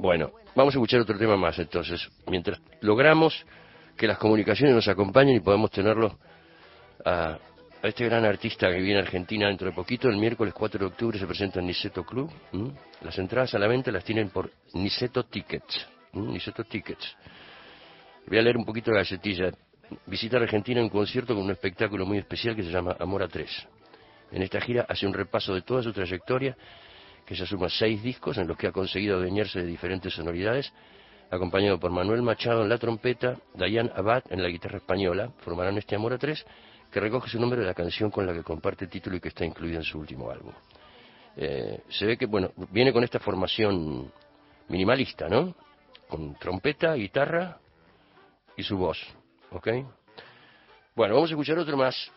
Bueno, vamos a escuchar otro tema más entonces. Mientras logramos que las comunicaciones nos acompañen y podamos tenerlo a, este gran artista que viene a Argentina dentro de poquito, el miércoles 4 de octubre se presenta en Niceto Club. Las entradas a la venta las tienen por Niceto Tickets. Niceto Tickets. Voy a leer un poquito de galletilla. Visita Argentina en un concierto con un espectáculo muy especial que se llama Amor a Tres. En esta gira hace un repaso de toda su trayectoria, que se suma seis discos en los que ha conseguido adueñarse de diferentes sonoridades, acompañado por Manuel Machado en la trompeta, Dayan Abad en la guitarra española, formarán este Amor a Tres, que recoge su nombre de la canción con la que comparte el título y que está incluida en su último álbum. Eh, se ve que, bueno, viene con esta formación minimalista, ¿no? Con trompeta, guitarra y su voz, ¿ok? Bueno, vamos a escuchar otro más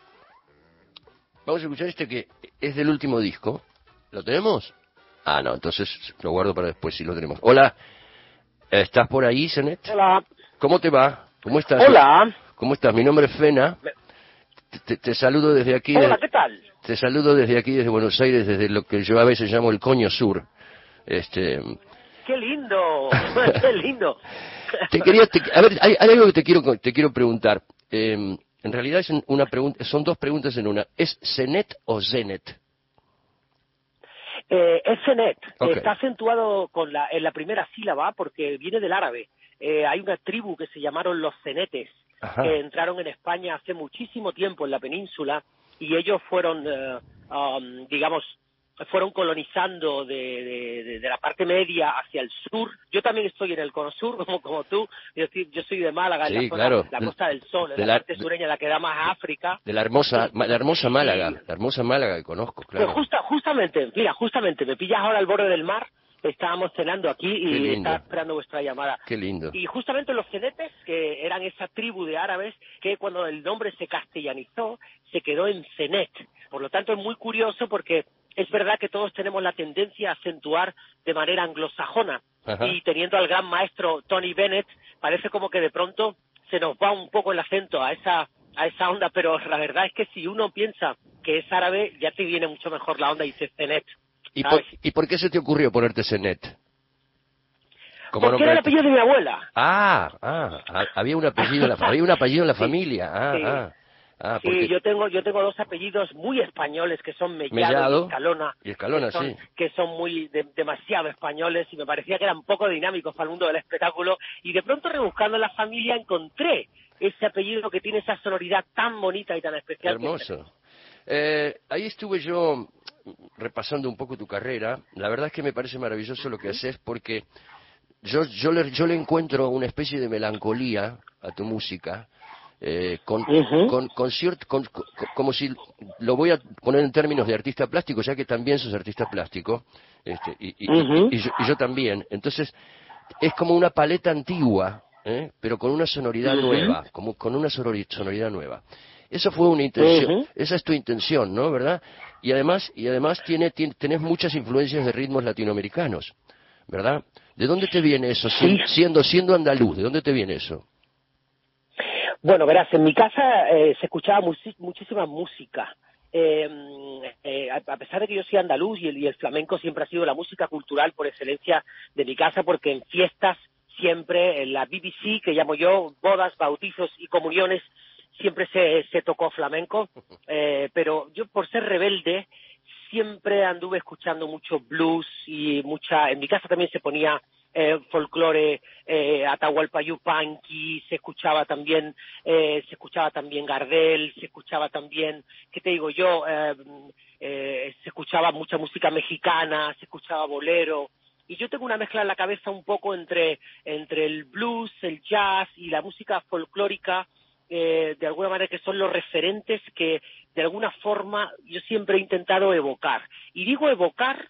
Vamos a escuchar este que es del último disco. ¿Lo tenemos? Ah, no, entonces lo guardo para después si lo tenemos. Hola, ¿estás por ahí, Zenet? Hola. ¿Cómo te va? ¿Cómo estás? Hola. ¿Cómo estás? Mi nombre es Fena. Te, saludo desde aquí. Hola, ¿qué tal? Te saludo desde aquí, desde Buenos Aires, desde lo que yo a veces llamo el Coño Sur. Este. ¡Qué lindo! ¡Qué lindo! te quería, a ver, hay, algo que te quiero, te quiero preguntar. Eh, en realidad es una pregunta, son dos preguntas en una. ¿Es Zenet o Zenet? Eh, es Zenet. Está acentuado con la, en la primera sílaba porque viene del árabe. Eh, hay una tribu que se llamaron los Zenetes, que entraron en España hace muchísimo tiempo en la península y ellos fueron, eh, um, digamos, fueron colonizando de, de, la parte media hacia el sur. Yo también estoy en el cono sur, como, como tú. Yo, soy de Málaga, en la, Costa del Sol, en la, parte sureña, la que da más África. De la hermosa, la hermosa Málaga, la hermosa Málaga que conozco, claro. Pues justa, justamente, mira, justamente, me pillas ahora al borde del mar, estábamos cenando aquí y estaba esperando vuestra llamada. Qué lindo. Y justamente los cenetes, que eran esa tribu de árabes, que cuando el nombre se castellanizó, se quedó en cenet. Por lo tanto, es muy curioso porque es verdad que todos tenemos la tendencia a acentuar de manera anglosajona y teniendo al gran maestro Tony Bennett, parece como que de pronto se nos va un poco el acento a esa a esa onda, pero la verdad es que si uno piensa que es árabe, ya te viene mucho mejor la onda y dice Zenet. ¿Y por, ¿Y por, qué se te ocurrió ponerte Zenet? Porque era el apellido de mi abuela. Ah, ah, había un apellido, la, había un apellido en la familia. Ah, ah. Ah, sí, yo tengo, yo tengo dos apellidos muy españoles que son Mellado, y Escalona. Y Escalona, que son, sí. Que son muy, demasiado españoles y me parecía que eran poco dinámicos para el mundo del espectáculo. Y de pronto rebuscando la familia encontré ese apellido que tiene esa sonoridad tan bonita y tan especial. Hermoso. Eh, ahí estuve yo repasando un poco tu carrera. La verdad es que me parece maravilloso lo que haces porque yo, yo, le, yo le encuentro una especie de melancolía a tu música eh, con, con, cierto, como si lo voy a poner en términos de artista plástico, ya que también sos artista plástico, este, y, yo, también. Entonces, es como una paleta antigua, ¿eh? pero con una sonoridad nueva, como con una sonoridad nueva. Eso fue una intención, esa es tu intención, ¿no? ¿Verdad? Y además, y además tiene, tenés muchas influencias de ritmos latinoamericanos, ¿verdad? ¿De dónde te viene eso? Siendo, siendo andaluz, ¿de dónde te viene eso? Bueno, verás, en mi casa eh, se escuchaba muchísima música. Eh, eh, a pesar de que yo soy andaluz y el, flamenco siempre ha sido la música cultural por excelencia de mi casa, porque en fiestas siempre, en la BBC, que llamo yo, bodas, bautizos y comuniones, siempre se, se tocó flamenco, pero yo por ser rebelde siempre anduve escuchando mucho blues y mucha, en mi casa también se ponía eh, folclore eh, Atahualpa Yupanqui, se escuchaba también, eh, se escuchaba también Gardel, se escuchaba también, ¿qué te digo yo? Eh, eh, se escuchaba mucha música mexicana, se escuchaba bolero, y yo tengo una mezcla en la cabeza un poco entre, entre el blues, el jazz y la música folclórica, eh, de alguna manera que son los referentes que de alguna forma yo siempre he intentado evocar. Y digo evocar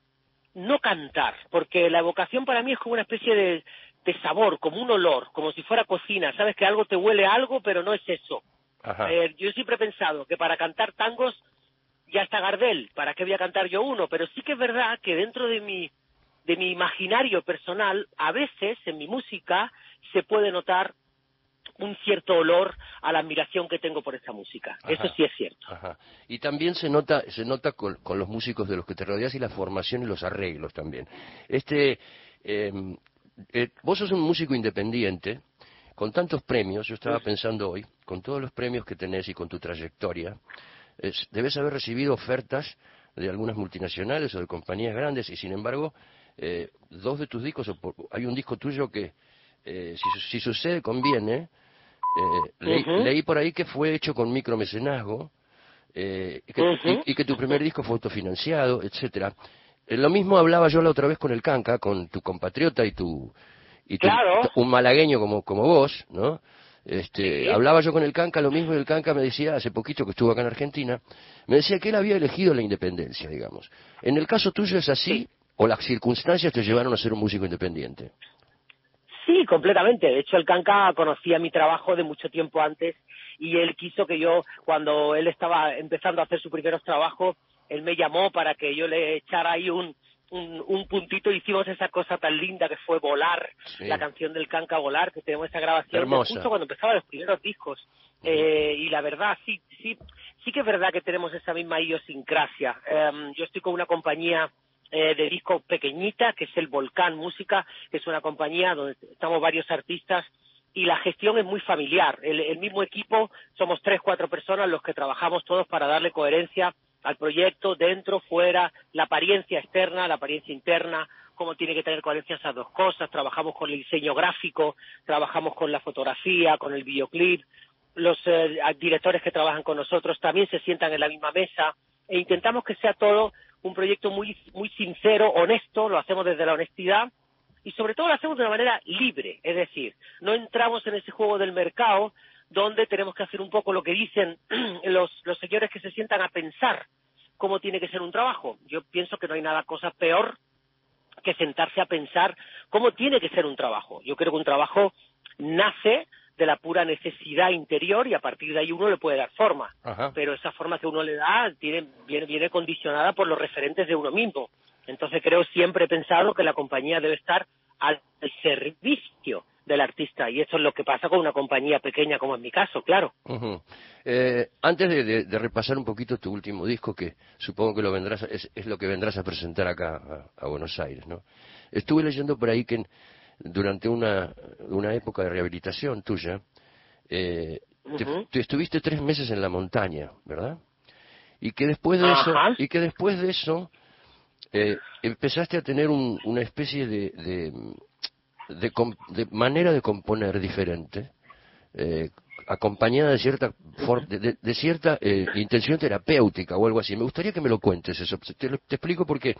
no cantar, porque la evocación para mí es como una especie de, sabor, como un olor, como si fuera cocina, sabes que algo te huele a algo, pero no es eso. Eh, yo siempre he pensado que para cantar tangos ya está Gardel, ¿para qué voy a cantar yo uno? Pero sí que es verdad que dentro de mi, de mi imaginario personal, a veces en mi música se puede notar un cierto olor a la admiración que tengo por esa música. Eso sí es cierto. Y también se nota, se nota con, los músicos de los que te rodeas y la formación y los arreglos también. Este, em, eh, vos sos un músico independiente, con tantos premios, yo estaba pensando hoy, con todos los premios que tenés y con tu trayectoria, debes haber recibido ofertas de algunas multinacionales o de compañías grandes y sin embargo, eh, dos de tus discos, hay un disco tuyo que, eh, si, sucede, conviene, eh, leí, por ahí que fue hecho con micromecenazgo y, que tu primer disco fue autofinanciado, etcétera. lo mismo hablaba yo la otra vez con el Canca, con tu compatriota y tu y un malagueño como como vos, ¿no? Este, Hablaba yo con el Canca, lo mismo y el Canca me decía, hace poquito que estuvo acá en Argentina, me decía que él había elegido la independencia, digamos. ¿En el caso tuyo es así o las circunstancias te llevaron a ser un músico independiente? Sí, completamente. De hecho, el Canca conocía mi trabajo de mucho tiempo antes y él quiso que yo, cuando él estaba empezando a hacer sus primeros trabajos, él me llamó para que yo le echara ahí un, un, un, puntito hicimos esa cosa tan linda que fue Volar, la canción del Canca Volar, que tenemos esa grabación justo cuando empezaban los primeros discos. eh, y la verdad, sí, sí, sí que es verdad que tenemos esa misma idiosincrasia. Eh, yo estoy con una compañía eh, de discos pequeñita, que es el Volcán Música, que es una compañía donde estamos varios artistas y la gestión es muy familiar. El, el mismo equipo, somos tres, cuatro personas los que trabajamos todos para darle coherencia al proyecto, dentro, fuera, la apariencia externa, la apariencia interna, cómo tiene que tener coherencia esas dos cosas. Trabajamos con el diseño gráfico, trabajamos con la fotografía, con el videoclip. Los eh, directores que trabajan con nosotros también se sientan en la misma mesa e intentamos que sea todo un proyecto muy, muy sincero, honesto, lo hacemos desde la honestidad y sobre todo lo hacemos de una manera libre, es decir, no entramos en ese juego del mercado donde tenemos que hacer un poco lo que dicen los, los señores que se sientan a pensar cómo tiene que ser un trabajo. Yo pienso que no hay nada cosa peor que sentarse a pensar cómo tiene que ser un trabajo. Yo creo que un trabajo nace de la pura necesidad interior y a partir de ahí uno le puede dar forma. Pero esa forma que uno le da tiene, viene, viene condicionada por los referentes de uno mismo. Entonces creo siempre he pensado que la compañía debe estar al servicio del artista y eso es lo que pasa con una compañía pequeña como en mi caso, claro. eh, antes de, repasar un poquito tu último disco, que supongo que lo vendrás es, es lo que vendrás a presentar acá a, Buenos Aires, ¿no? Estuve leyendo por ahí que durante una, una época de rehabilitación tuya, eh, te, estuviste tres meses en la montaña, ¿verdad? Y que después de eso, y que después de eso eh, empezaste a tener una especie de de, manera de componer diferente, eh, acompañada de cierta, de, cierta eh, intención terapéutica o algo así. Me gustaría que me lo cuentes eso. Te, explico porque,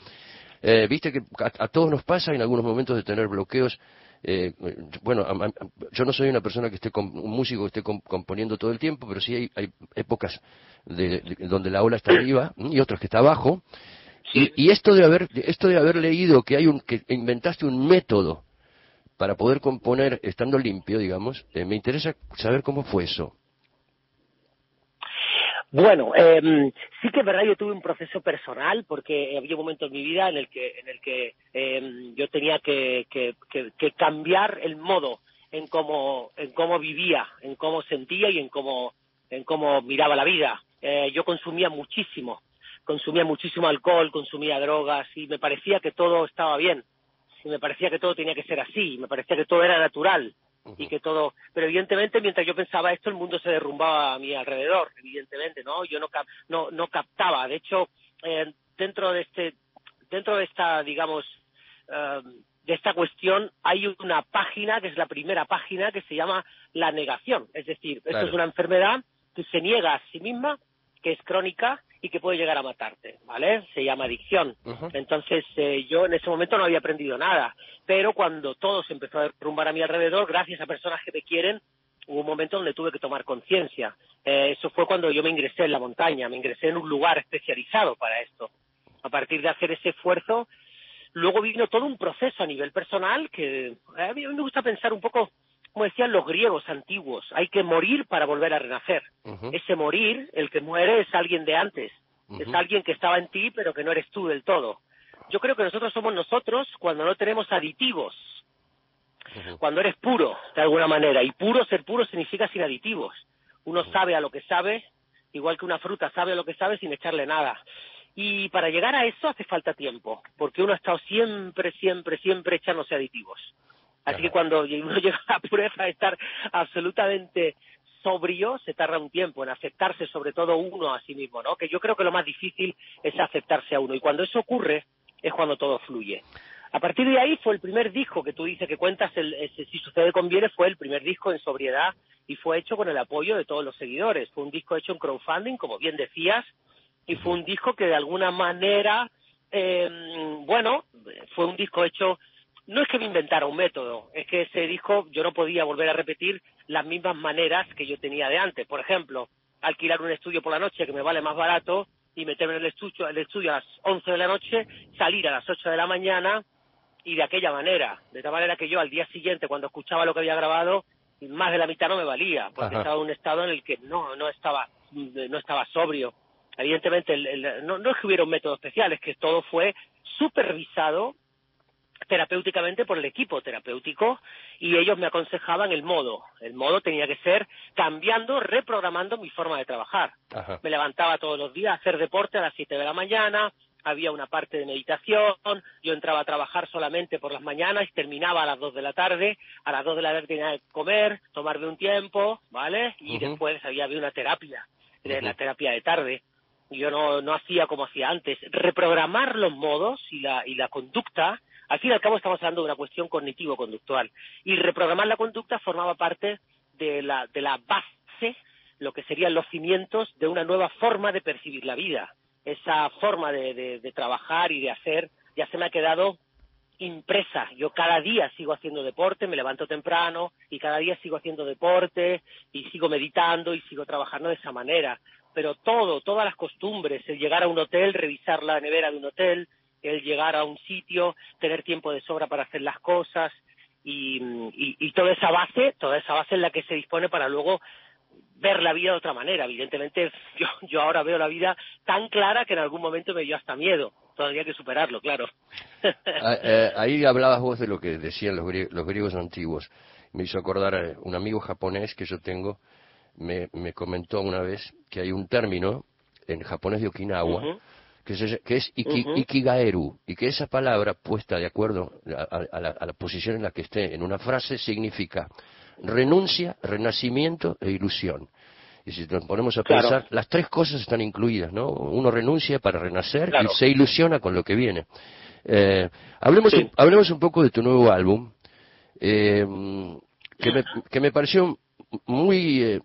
eh, viste que a, todos nos pasa en algunos momentos de tener bloqueos. bueno, yo no soy una persona que esté, un músico que esté componiendo todo el tiempo, pero sí hay, épocas donde la ola está arriba y otras que está abajo. Y, y, esto de haber, esto de haber leído que hay un, que inventaste un método para poder componer estando limpio, digamos, eh, me interesa saber cómo fue eso. Bueno, eh, sí que es verdad, yo tuve un proceso personal porque había un momento en mi vida en el que, en el que em, yo tenía que, que, que, cambiar el modo en cómo, en cómo vivía, en cómo sentía y en cómo, en cómo miraba la vida. Eh, yo consumía muchísimo, consumía muchísimo alcohol, consumía drogas y me parecía que todo estaba bien y me parecía que todo tenía que ser así, me parecía que todo era natural y que todo, pero evidentemente mientras yo pensaba esto el mundo se derrumbaba a mi alrededor, evidentemente, ¿no? Yo no no no captaba, de hecho eh, dentro de este dentro de esta digamos eh, de esta cuestión hay una página que es la primera página que se llama la negación, es decir, esto es una enfermedad que se niega a sí misma, que es crónica y que puede llegar a matarte, ¿vale? Se llama adicción. Entonces, eh, yo en ese momento no había aprendido nada, pero cuando todo se empezó a derrumbar a mi alrededor, gracias a personas que me quieren, hubo un momento donde tuve que tomar conciencia. Eh, eso fue cuando yo me ingresé en la montaña, me ingresé en un lugar especializado para esto. A partir de hacer ese esfuerzo, luego vino todo un proceso a nivel personal que eh, a mí me gusta pensar un poco como decían los griegos antiguos, hay que morir para volver a renacer. Ese morir, el que muere, es alguien de antes, es alguien que estaba en ti, pero que no eres tú del todo. Yo creo que nosotros somos nosotros cuando no tenemos aditivos, cuando eres puro, de alguna manera, y puro, ser puro significa sin aditivos. Uno sabe a lo que sabe, igual que una fruta sabe a lo que sabe sin echarle nada. Y para llegar a eso hace falta tiempo, porque uno ha estado siempre, siempre, siempre echándose aditivos Así que cuando uno llega a la pureza de estar absolutamente sobrio, se tarda un tiempo en aceptarse, sobre todo uno a sí mismo, ¿no? Que yo creo que lo más difícil es aceptarse a uno. Y cuando eso ocurre, es cuando todo fluye. A partir de ahí fue el primer disco que tú dices que cuentas, el, si sucede conviene, fue el primer disco en sobriedad y fue hecho con el apoyo de todos los seguidores. Fue un disco hecho en crowdfunding, como bien decías, y fue un disco que de alguna manera, eh, bueno, fue un disco hecho no es que me inventara un método, es que ese disco yo no podía volver a repetir las mismas maneras que yo tenía de antes. Por ejemplo, alquilar un estudio por la noche que me vale más barato y meterme en el estudio, el estudio a las 11 de la noche, salir a las 8 de la mañana y de aquella manera. De tal manera que yo al día siguiente, cuando escuchaba lo que había grabado, más de la mitad no me valía, porque estaba en un estado en el que no, no estaba, no estaba sobrio. Evidentemente, no, no es que hubiera un método especial, es que todo fue supervisado terapéuticamente por el equipo terapéutico y ellos me aconsejaban el modo. El modo tenía que ser cambiando, reprogramando mi forma de trabajar. Me levantaba todos los días a hacer deporte a las 7 de la mañana, había una parte de meditación, yo entraba a trabajar solamente por las mañanas y terminaba a las 2 de la tarde, a las 2 de la tarde tenía que comer, tomarme un tiempo, ¿vale? Y después había, había una terapia, la terapia de tarde. Yo no, no hacía como hacía antes, reprogramar los modos y la, y la conducta al fin y al cabo estamos hablando de una cuestión cognitivo-conductual y reprogramar la conducta formaba parte de la, de la base, lo que serían los cimientos de una nueva forma de percibir la vida. Esa forma de, de, trabajar y de hacer ya se me ha quedado impresa. Yo cada día sigo haciendo deporte, me levanto temprano y cada día sigo haciendo deporte y sigo meditando y sigo trabajando de esa manera. Pero todo, todas las costumbres, el llegar a un hotel, revisar la nevera de un hotel, el llegar a un sitio, tener tiempo de sobra para hacer las cosas y, y, toda esa base, toda esa base en la que se dispone para luego ver la vida de otra manera. Evidentemente, yo, yo ahora veo la vida tan clara que en algún momento me dio hasta miedo. Todavía hay que superarlo, claro. Ah, eh, ahí hablabas vos de lo que decían los, griegos, los griegos antiguos. Me hizo acordar a un amigo japonés que yo tengo, me, me comentó una vez que hay un término en japonés de Okinawa, que, es ikigaeru, y que esa palabra puesta de acuerdo a, la, posición en la que esté en una frase significa renuncia, renacimiento e ilusión. Y si nos ponemos a pensar, las tres cosas están incluidas, ¿no? Uno renuncia para renacer y se ilusiona con lo que viene. Eh, hablemos, un, hablemos un poco de tu nuevo álbum, eh, que, me, que me pareció muy, eh,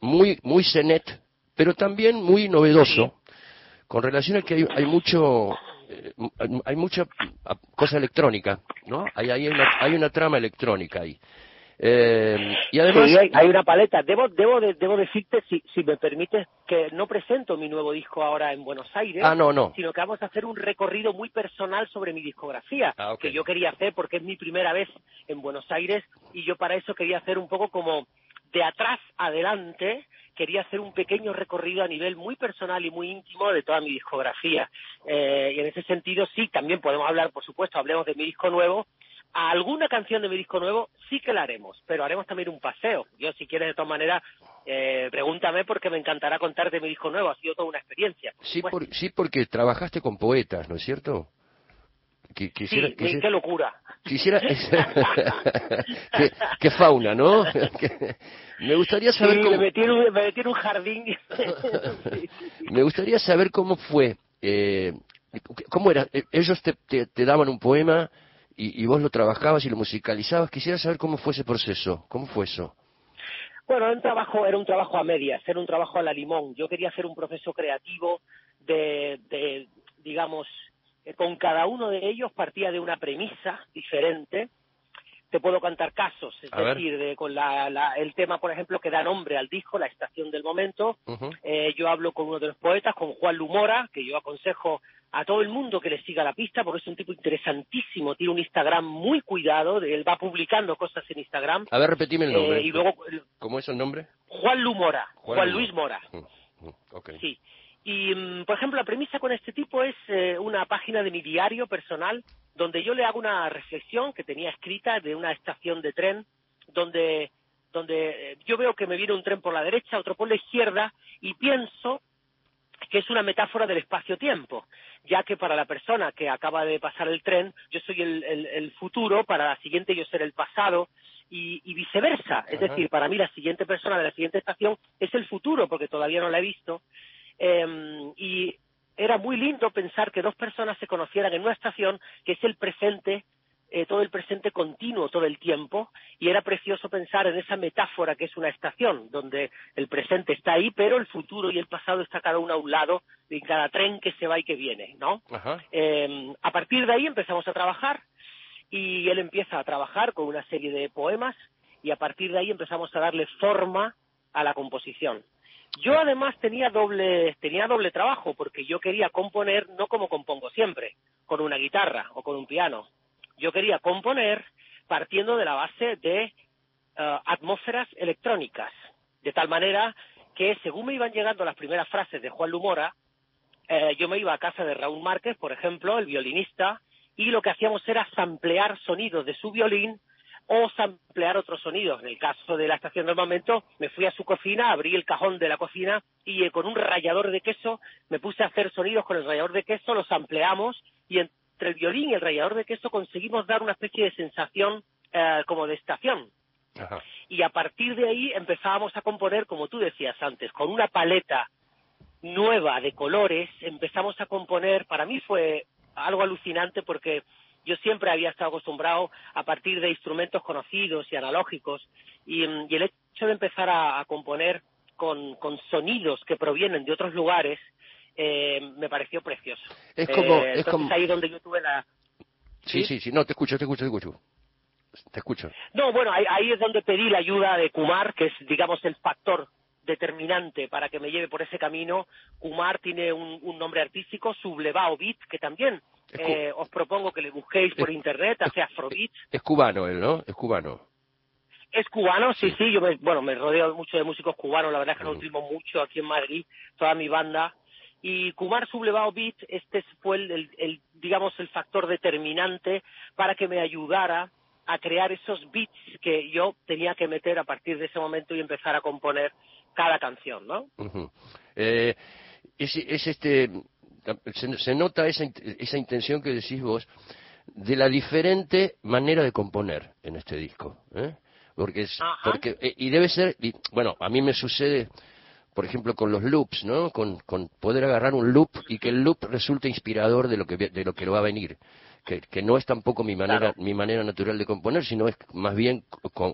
muy, muy cenet, pero también muy novedoso con relación a que hay, mucho eh, hay mucha cosa electrónica, ¿no? Hay, hay, una, hay una trama electrónica ahí. Eh, y además hay, una paleta. Debo debo debo decirte si, si me permites que no presento mi nuevo disco ahora en Buenos Aires, ah, no, no. sino que vamos a hacer un recorrido muy personal sobre mi discografía ah, que yo quería hacer porque es mi primera vez en Buenos Aires y yo para eso quería hacer un poco como de atrás adelante quería hacer un pequeño recorrido a nivel muy personal y muy íntimo de toda mi discografía. Eh, y en ese sentido, sí, también podemos hablar, por supuesto, hablemos de mi disco nuevo. A alguna canción de mi disco nuevo sí que la haremos, pero haremos también un paseo. Yo, si quieres, de todas maneras, eh, pregúntame porque me encantará contarte mi disco nuevo. Ha sido toda una experiencia. Sí, sí, porque trabajaste con poetas, ¿no es cierto? quisiera, sí, qué locura. Quisiera... qué, fauna, ¿no? me gustaría saber cómo... Me metí, en un, jardín. me gustaría saber cómo fue. Eh, ¿Cómo era? Ellos te, te, daban un poema y, y, vos lo trabajabas y lo musicalizabas. Quisiera saber cómo fue ese proceso. ¿Cómo fue eso? Bueno, era un trabajo, era un trabajo a medias, era un trabajo a la limón. Yo quería hacer un proceso creativo de, de digamos, con cada uno de ellos partía de una premisa diferente. Te puedo cantar casos, es decir, de, con la, el tema, por ejemplo, que da nombre al disco, La Estación del Momento. Eh, yo hablo con uno de los poetas, con Juan Lumora, que yo aconsejo a todo el mundo que le siga la pista, porque es un tipo interesantísimo, tiene un Instagram muy cuidado, él va publicando cosas en Instagram. A ver, repetime el nombre. y luego, ¿Cómo es el nombre? Juan Lumora, Juan, Luis Mora. Mm, mm, sí. Y, mm, por ejemplo, la premisa con este tipo es eh, una página de mi diario personal donde yo le hago una reflexión que tenía escrita de una estación de tren donde, donde eh, yo veo que me viene un tren por la derecha, otro por la izquierda y pienso que es una metáfora del espacio-tiempo, ya que para la persona que acaba de pasar el tren, yo soy el, futuro, para la siguiente yo seré el pasado, y, viceversa. Es decir, para mí la siguiente persona de la siguiente estación es el futuro, porque todavía no la he visto. Em, y era muy lindo pensar que dos personas se conocieran en una estación que es el presente eh, todo el presente continuo todo el tiempo y era precioso pensar en esa metáfora que es una estación donde el presente está ahí pero el futuro y el pasado está cada uno a un lado de cada tren que se va y que viene no eh, a partir de ahí empezamos a trabajar y él empieza a trabajar con una serie de poemas y a partir de ahí empezamos a darle forma a la composición yo además tenía doble tenía doble trabajo porque yo quería componer no como compongo siempre con una guitarra o con un piano. Yo quería componer partiendo de la base de eh, atmósferas electrónicas, de tal manera que según me iban llegando las primeras frases de Juan Lumora, eh, yo me iba a casa de Raúl Márquez, por ejemplo, el violinista, y lo que hacíamos era samplear sonidos de su violín o samplear otros sonidos. En el caso de la estación del momento, me fui a su cocina, abrí el cajón de la cocina y eh, con un rallador de queso me puse a hacer sonidos con el rallador de queso, los sampleamos y entre el violín y el rallador de queso conseguimos dar una especie de sensación eh, como de estación. Y a partir de ahí empezábamos a componer, como tú decías antes, con una paleta nueva de colores, empezamos a componer, para mí fue algo alucinante porque yo siempre había estado acostumbrado a partir de instrumentos conocidos y analógicos y, mm, el hecho de empezar a, componer con, sonidos que provienen de otros lugares eh, me pareció precioso. Es como, eh, es como... ahí donde yo tuve la... Sí, sí, sí, no, te escucho, te escucho, te escucho. Te escucho. No, bueno, ahí, es donde pedí la ayuda de Kumar, que es, digamos, el factor determinante para que me lleve por ese camino. Kumar tiene un, nombre artístico, Sublevao Beat, que también eh, os propongo que le busquéis por internet, hace Afrobeat. Es cubano él, ¿no? Es cubano. Es cubano, sí, sí, yo me, bueno, me rodeo mucho de músicos cubanos, la verdad es que nos utilizo mucho aquí en Madrid, toda mi banda y Kumar Sublevado Beat, este fue el, digamos, el factor determinante para que me ayudara a crear esos beats que yo tenía que meter a partir de ese momento y empezar a componer cada canción, ¿no? Eh, es, este, se, nota esa, esa intención que decís vos de la diferente manera de componer en este disco, ¿eh? porque es, porque eh, y debe ser, bueno, a mí me sucede por ejemplo, con los loops, ¿no? Con, poder agarrar un loop y que el loop resulte inspirador de lo que, de lo que va a venir. Que, que no es tampoco mi manera, mi manera natural de componer, sino es más bien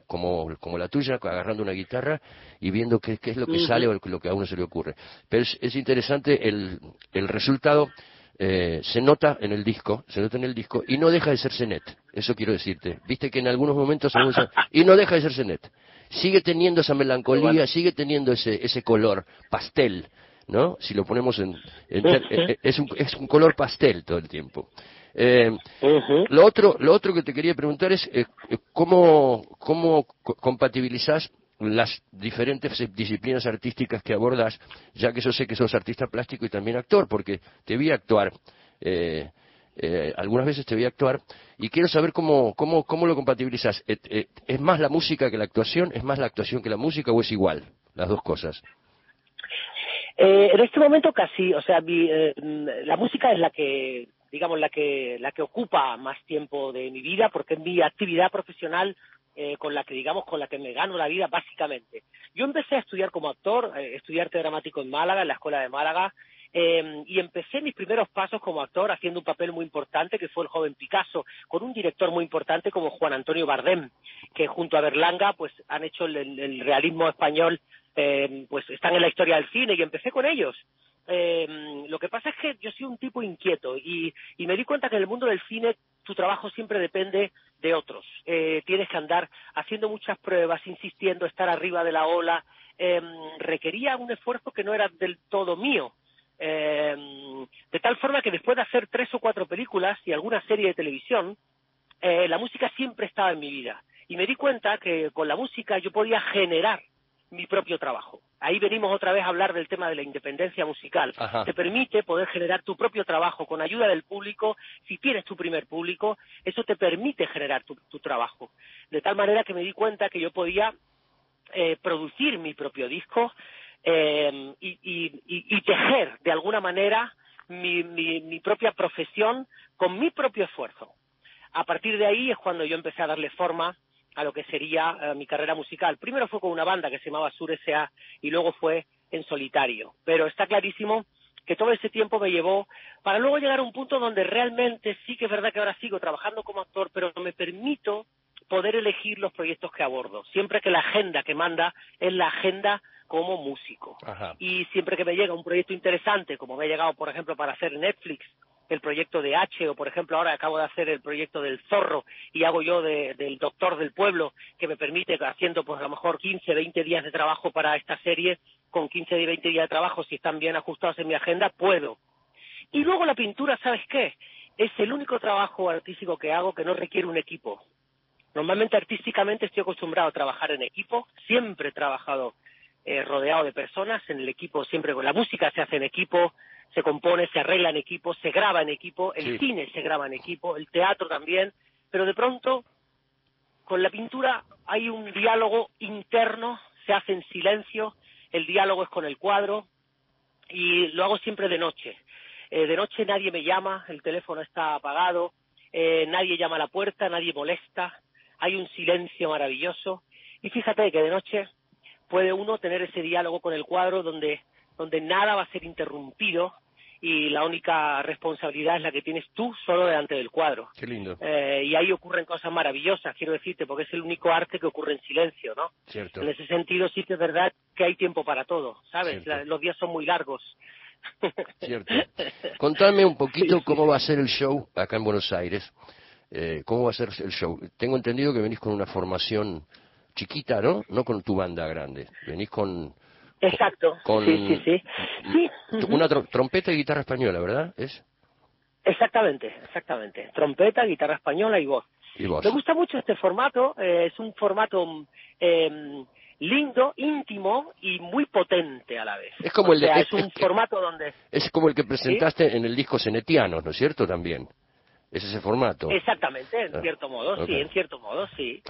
como, como la tuya, agarrando una guitarra y viendo qué, qué es lo que sale o lo que a uno se le ocurre. Pero es, es interesante el, el resultado eh, se nota en el disco, se nota en el disco y no deja de ser Senet. Eso quiero decirte. Viste que en algunos momentos y no deja de ser Senet. Sigue teniendo esa melancolía, sigue teniendo ese ese color pastel, ¿no? Si lo ponemos en, es un es un color pastel todo el tiempo. Eh, lo otro lo otro que te quería preguntar es eh, cómo cómo compatibilizás las diferentes disciplinas artísticas que abordas, ya que yo sé que sos artista plástico y también actor, porque te vi actuar, eh, eh, algunas veces te vi actuar, y quiero saber cómo, cómo, cómo lo compatibilizas. Eh, ¿Es más la música que la actuación? ¿Es más la actuación que la música o es igual? Las dos cosas. en este momento casi, o sea, la música es la que digamos la que la que ocupa más tiempo de mi vida porque es mi actividad profesional eh, con la que digamos con la que me gano la vida básicamente. Yo empecé a estudiar como actor, eh, estudiar arte dramático en Málaga, en la escuela de Málaga, eh, y empecé mis primeros pasos como actor haciendo un papel muy importante que fue el joven Picasso, con un director muy importante como Juan Antonio Bardem, que junto a Berlanga pues han hecho el, realismo español, pues están en la historia del cine y empecé con ellos. Lo que pasa es que yo soy un tipo inquieto y, y me di cuenta que en el mundo del cine tu trabajo siempre depende de otros. Eh, tienes que andar haciendo muchas pruebas, insistiendo, estar arriba de la ola. Em, requería un esfuerzo que no era del todo mío. Em, de tal forma que después de hacer tres o cuatro películas y alguna serie de televisión, eh, la música siempre estaba en mi vida. Y me di cuenta que con la música yo podía generar mi propio trabajo. Ahí venimos otra vez a hablar del tema de la independencia musical. Te permite poder generar tu propio trabajo con ayuda del público. Si tienes tu primer público, eso te permite generar tu, trabajo. De tal manera que me di cuenta que yo podía eh, producir mi propio disco, eh, y, tejer de alguna manera mi, mi propia profesión con mi propio esfuerzo. A partir de ahí es cuando yo empecé a darle forma a lo que sería eh, mi carrera musical. Primero fue con una banda que se llamaba Sur S.A. y luego fue en solitario. Pero está clarísimo que todo ese tiempo me llevó para luego llegar a un punto donde realmente sí que es verdad que ahora sigo trabajando como actor, pero me permito poder elegir los proyectos que abordo. Siempre que la agenda que manda es la agenda como músico. Y siempre que me llega un proyecto interesante, como me ha llegado, por ejemplo, para hacer Netflix el proyecto de H o por ejemplo ahora acabo de hacer el proyecto del zorro y hago yo del doctor del pueblo que me permite haciendo pues a lo mejor 15, 20 días de trabajo para esta serie con 15 y 20 días de trabajo si están bien ajustados en mi agenda puedo. Y luego la pintura, ¿sabes qué? Es el único trabajo artístico que hago que no requiere un equipo. Normalmente artísticamente estoy acostumbrado a trabajar en equipo, siempre he trabajado eh, rodeado de personas, en el equipo siempre con la música se hace en equipo, se compone, se arregla en equipo, se graba en equipo, el cine se graba en equipo, el teatro también, pero de pronto con la pintura hay un diálogo interno, se hace en silencio, el diálogo es con el cuadro y lo hago siempre de noche. Eh, de noche nadie me llama, el teléfono está apagado, eh, nadie llama a la puerta, nadie molesta, hay un silencio maravilloso y fíjate que de noche puede uno tener ese diálogo con el cuadro donde donde nada va a ser interrumpido y la única responsabilidad es la que tienes tú solo delante del cuadro. Qué lindo. Eh, y ahí ocurren cosas maravillosas, quiero decirte, porque es el único arte que ocurre en silencio, ¿no? Cierto. En ese sentido sí que es verdad que hay tiempo para todo, ¿sabes? los días son muy largos. Cierto. Contame un poquito cómo va a ser el show acá en Buenos Aires. Eh, ¿Cómo va a ser el show? Tengo entendido que venís con una formación chiquita, ¿no? No con tu banda grande. Venís con Exacto. sí, sí, sí. Una trompeta y guitarra española, ¿verdad? ¿Es? Exactamente, exactamente. Trompeta, guitarra española y voz. Y voz. Me gusta mucho este formato. Eh, es un formato eh, lindo, íntimo y muy potente a la vez. Es como el de, es, un formato donde es como el que presentaste en el disco Cenetianos, ¿no es cierto? También. Es ese formato. Exactamente, en ah, cierto modo, sí, en cierto modo, sí.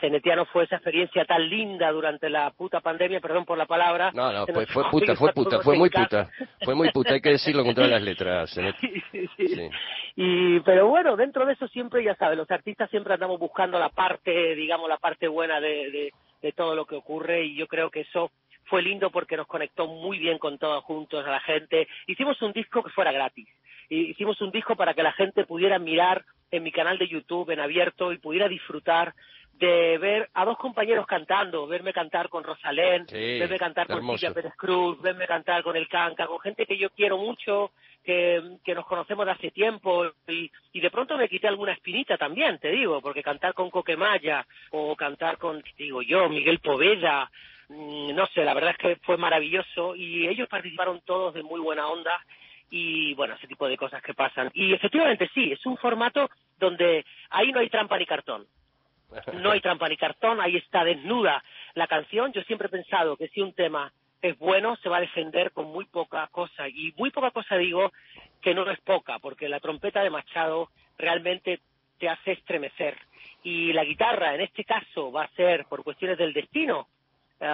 Cenetiano fue esa experiencia tan linda durante la puta pandemia, perdón por la palabra. No, no, fue, fue puta, fue puta, fue muy puta. Fue muy puta, hay que decirlo con todas las letras. Sí, sí, sí. Y, pero bueno, dentro de eso siempre, ya sabes, los artistas siempre andamos buscando la parte, digamos, la parte buena de, de, de todo lo que ocurre y yo creo que eso fue lindo porque nos conectó muy bien con todos juntos, a la gente. Hicimos un disco que fuera gratis hicimos un disco para que la gente pudiera mirar en mi canal de YouTube en abierto y pudiera disfrutar de ver a dos compañeros cantando, verme cantar con Rosalén, verme cantar con Silvia Pérez Cruz, verme cantar con El Canca, con gente que yo quiero mucho, que, que nos conocemos de hace tiempo y, y, de pronto me quité alguna espinita también, te digo, porque cantar con Coquemaya o cantar con, digo yo, Miguel Poveda, no sé, la verdad es que fue maravilloso y ellos participaron todos de muy buena onda y bueno, ese tipo de cosas que pasan. Y efectivamente sí, es un formato donde ahí no hay trampa ni cartón. No hay trampa ni cartón, ahí está desnuda la canción. Yo siempre he pensado que si un tema es bueno, se va a defender con muy poca cosa. Y muy poca cosa digo que no es poca, porque la trompeta de Machado realmente te hace estremecer. Y la guitarra, en este caso, va a ser por cuestiones del destino,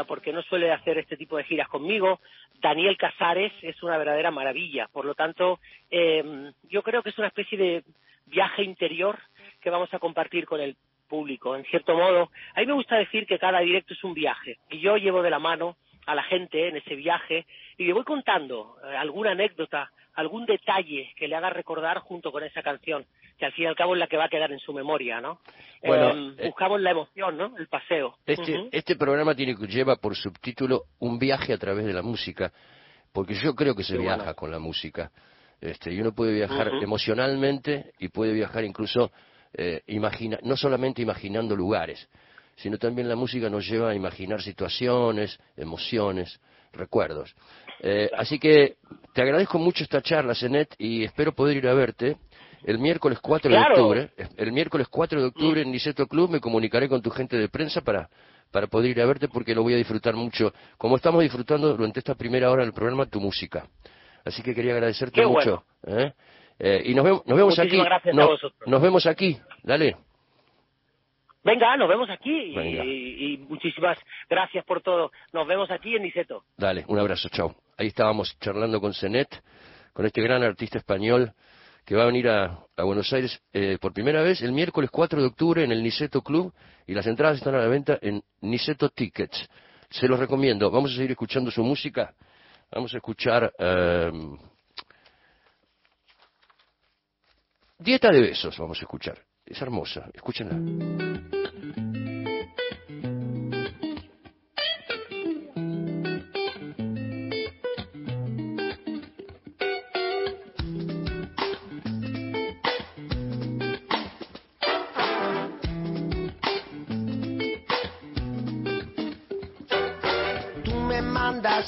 porque no suele hacer este tipo de giras conmigo. Daniel Casares es una verdadera maravilla. Por lo tanto, em, yo creo que es una especie de viaje interior que vamos a compartir con el público. En cierto modo, a mí me gusta decir que cada directo es un viaje y yo llevo de la mano a la gente en ese viaje y le voy contando eh, alguna anécdota, algún detalle que le haga recordar junto con esa canción que al fin y al cabo es la que va a quedar en su memoria, ¿no? Bueno, em, eh, buscamos la emoción, ¿no? El paseo. Este, este programa tiene lleva por subtítulo Un viaje a través de la música, porque yo creo que se viaja con la música. Este, y uno puede viajar emocionalmente y puede viajar incluso eh, imagina, no solamente imaginando lugares, sino también la música nos lleva a imaginar situaciones, emociones, recuerdos. Eh, así que te agradezco mucho esta charla, Zenet, y espero poder ir a verte el miércoles 4 de octubre, el miércoles 4 de octubre en Niceto Club me comunicaré con tu gente de prensa para, para poder ir a verte porque lo voy a disfrutar mucho, como estamos disfrutando durante esta primera hora del programa tu música. Así que quería agradecerte mucho. ¿eh? Eh, y nos, vemos, nos vemos aquí. Nos, nos vemos aquí. Dale. Venga, nos vemos aquí y, muchísimas gracias por todo. Nos vemos aquí en Niceto. Dale, un abrazo, chao. Ahí estábamos charlando con Zenet, con este gran artista español que va a venir a, Buenos Aires eh, por primera vez el miércoles 4 de octubre en el Niceto Club y las entradas están a la venta en Niceto Tickets. Se los recomiendo. Vamos a seguir escuchando su música. Vamos a escuchar em, Dieta de besos. Vamos a escuchar. Es hermosa. Escúchenla.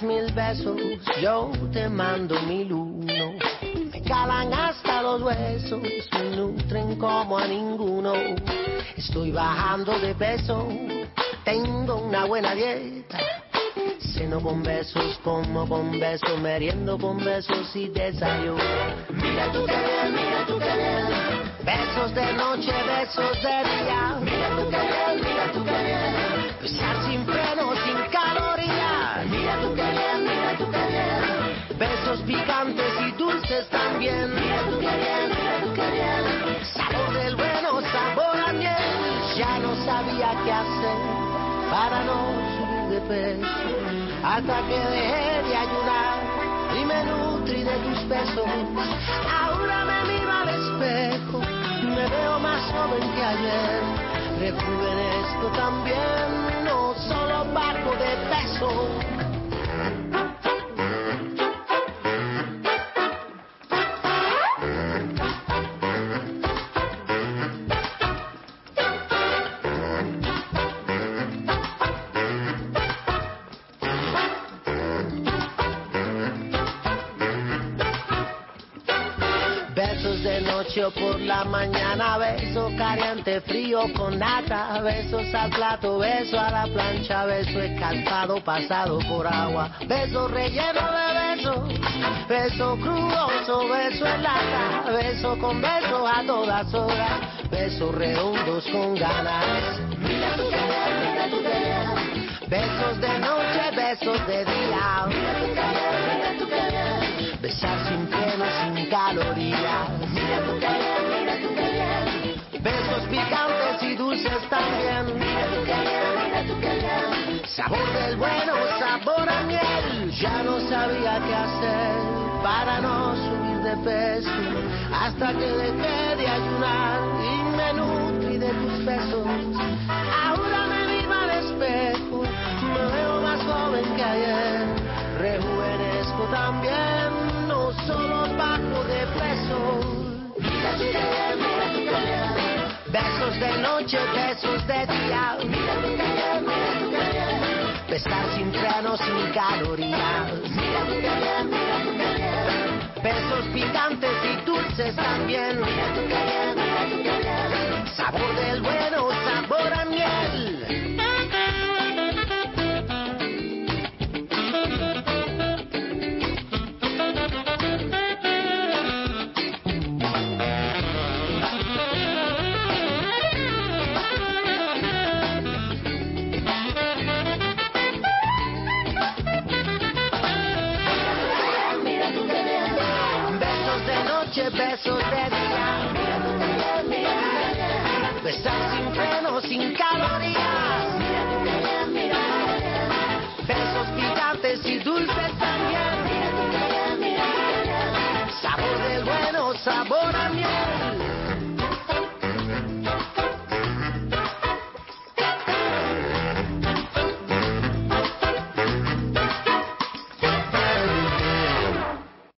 Mil besos, yo te mando mil uno. Me calan hasta los huesos, me nutren como a ninguno. Estoy bajando de peso, tengo una buena dieta. Ceno con besos, como con besos, meriendo con besos y desayuno. Mira que bien, mira que bien. Besos de noche, besos de día. Mira que bien, mira que bien. Besar sin Besos picantes y dulces también. Mira tú que bien, mira tú que bien. Sabor del bueno, sabor a miel. Ya no sabía qué hacer para no subir de peso hasta que dejé de ayunar y me nutrí de tus besos. Ahora me miro al espejo, me veo más joven que ayer. Rejuvenezco también, no solo bajo de peso. Por la mañana, beso caliente, frío con nata, besos al plato, beso a la plancha, beso escalfado, pasado por agua, beso relleno de beso, beso crudoso, beso en lata, beso con beso a todas horas, besos redondos con ganas. Mira tu mira tu Besos de noche, besos de día. Mira tu mira tu Besar sin freno, sin calorías. Besos picantes y dulces también. Sabor del bueno, sabor a miel. Ya no sabía qué hacer para no subir de peso. Hasta que dejé de ayunar y me nutrí de tus besos. Ahora me vivo al espejo, me veo más joven que ayer. Rejuvenezco también, no solo bajo de peso. Besos de noche, besos de día. Besar sin frenos, sin calorías. Besos picantes y dulces también. Sabor del bueno,